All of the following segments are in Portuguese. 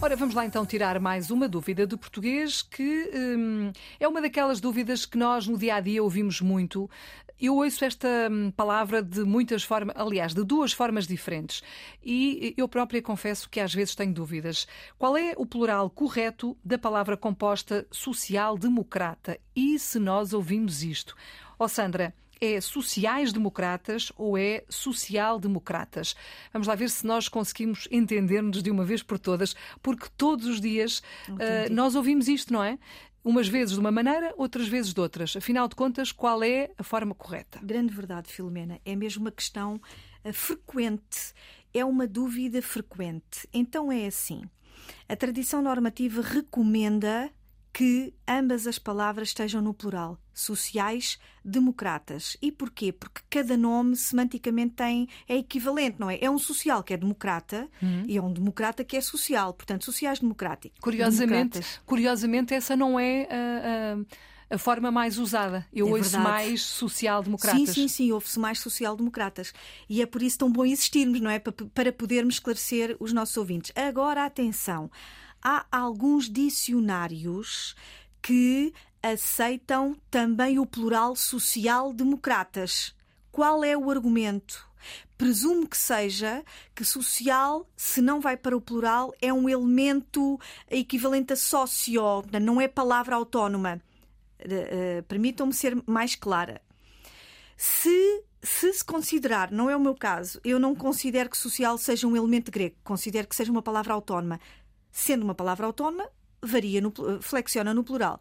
Ora, vamos lá então tirar mais uma dúvida do português, que hum, é uma daquelas dúvidas que nós no dia a dia ouvimos muito. Eu ouço esta hum, palavra de muitas formas, aliás, de duas formas diferentes. E eu própria confesso que às vezes tenho dúvidas. Qual é o plural correto da palavra composta social-democrata? E se nós ouvimos isto? Ó oh, Sandra, é sociais-democratas ou é social-democratas? Vamos lá ver se nós conseguimos entender-nos de uma vez por todas, porque todos os dias uh, nós ouvimos isto, não é? Umas vezes de uma maneira, outras vezes de outras. Afinal de contas, qual é a forma correta? Grande verdade, Filomena. É mesmo uma questão uh, frequente. É uma dúvida frequente. Então é assim. A tradição normativa recomenda que ambas as palavras estejam no plural, sociais, democratas. E porquê? Porque cada nome semanticamente tem é equivalente, não é? É um social que é democrata uhum. e é um democrata que é social, portanto, sociais democráticos. Curiosamente, curiosamente essa não é a, a, a forma mais usada. Eu é ouço verdade. mais social-democratas. Sim, sim, sim, ouve-se mais social-democratas. E é por isso tão bom existirmos, não é? Para, para podermos esclarecer os nossos ouvintes. Agora, atenção há alguns dicionários que aceitam também o plural social-democratas. Qual é o argumento? Presumo que seja que social, se não vai para o plural, é um elemento equivalente a socio, não é palavra autónoma. Uh, uh, Permitam-me ser mais clara. Se, se se considerar, não é o meu caso, eu não considero que social seja um elemento grego, considero que seja uma palavra autónoma sendo uma palavra autónoma, varia no, flexiona no plural.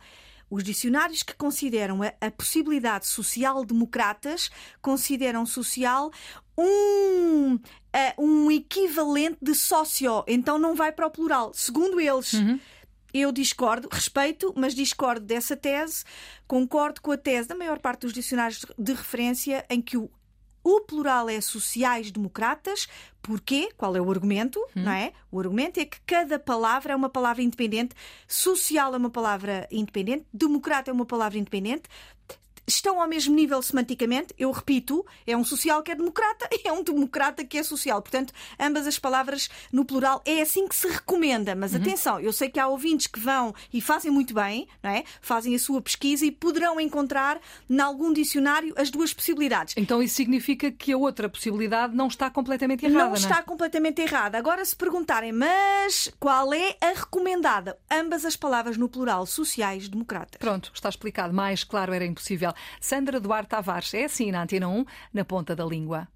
Os dicionários que consideram a, a possibilidade social-democratas consideram social um, uh, um equivalente de socio, então não vai para o plural. Segundo eles. Uhum. Eu discordo, respeito, mas discordo dessa tese. Concordo com a tese da maior parte dos dicionários de referência em que o o plural é sociais-democratas. Porquê? Qual é o argumento? Hum. Não é? O argumento é que cada palavra é uma palavra independente, social é uma palavra independente, democrata é uma palavra independente, estão ao mesmo nível semanticamente. Eu repito, é um social que é democrata e é um democrata que é social. Portanto, ambas as palavras no plural é assim que se recomenda. Mas uhum. atenção, eu sei que há ouvintes que vão e fazem muito bem, não é? fazem a sua pesquisa e poderão encontrar em algum dicionário as duas possibilidades. Então isso significa que a outra possibilidade não está completamente errada. Não, não está é? completamente errada. Agora, se perguntarem, mas qual é a recomendada? Ambas as palavras no plural, sociais, democratas. Pronto, está explicado. Mais claro era impossível. Sandra Duarte Tavares é assim na Antena 1, na ponta da língua.